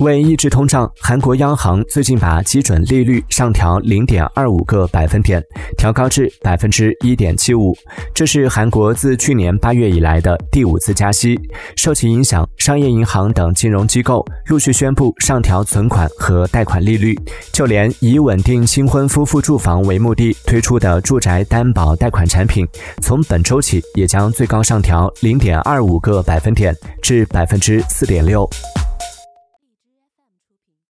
为抑制通胀韩国央行最近把基准利率上调零点二五个百分点调高至百分之一点七五这是韩国自去年八月以来的第五次加息受其影响商业银行等金融机构陆续宣布上调存款和贷款利率就连以稳定新婚夫妇住房为目的推出的住宅担保贷款产品从本周起也将最高上调零点二五个百分点至百分之四点六。